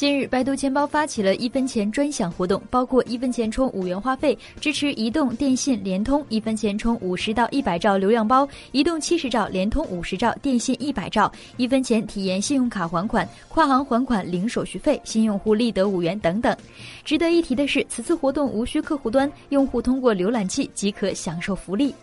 近日，百度钱包发起了一分钱专享活动，包括一分钱充五元话费，支持移动、电信、联通一分钱充五十到一百兆流量包，移动七十兆、联通五十兆、电信一百兆，一分钱体验信用卡还款、跨行还款零手续费，新用户立得五元等等。值得一提的是，此次活动无需客户端，用户通过浏览器即可享受福利。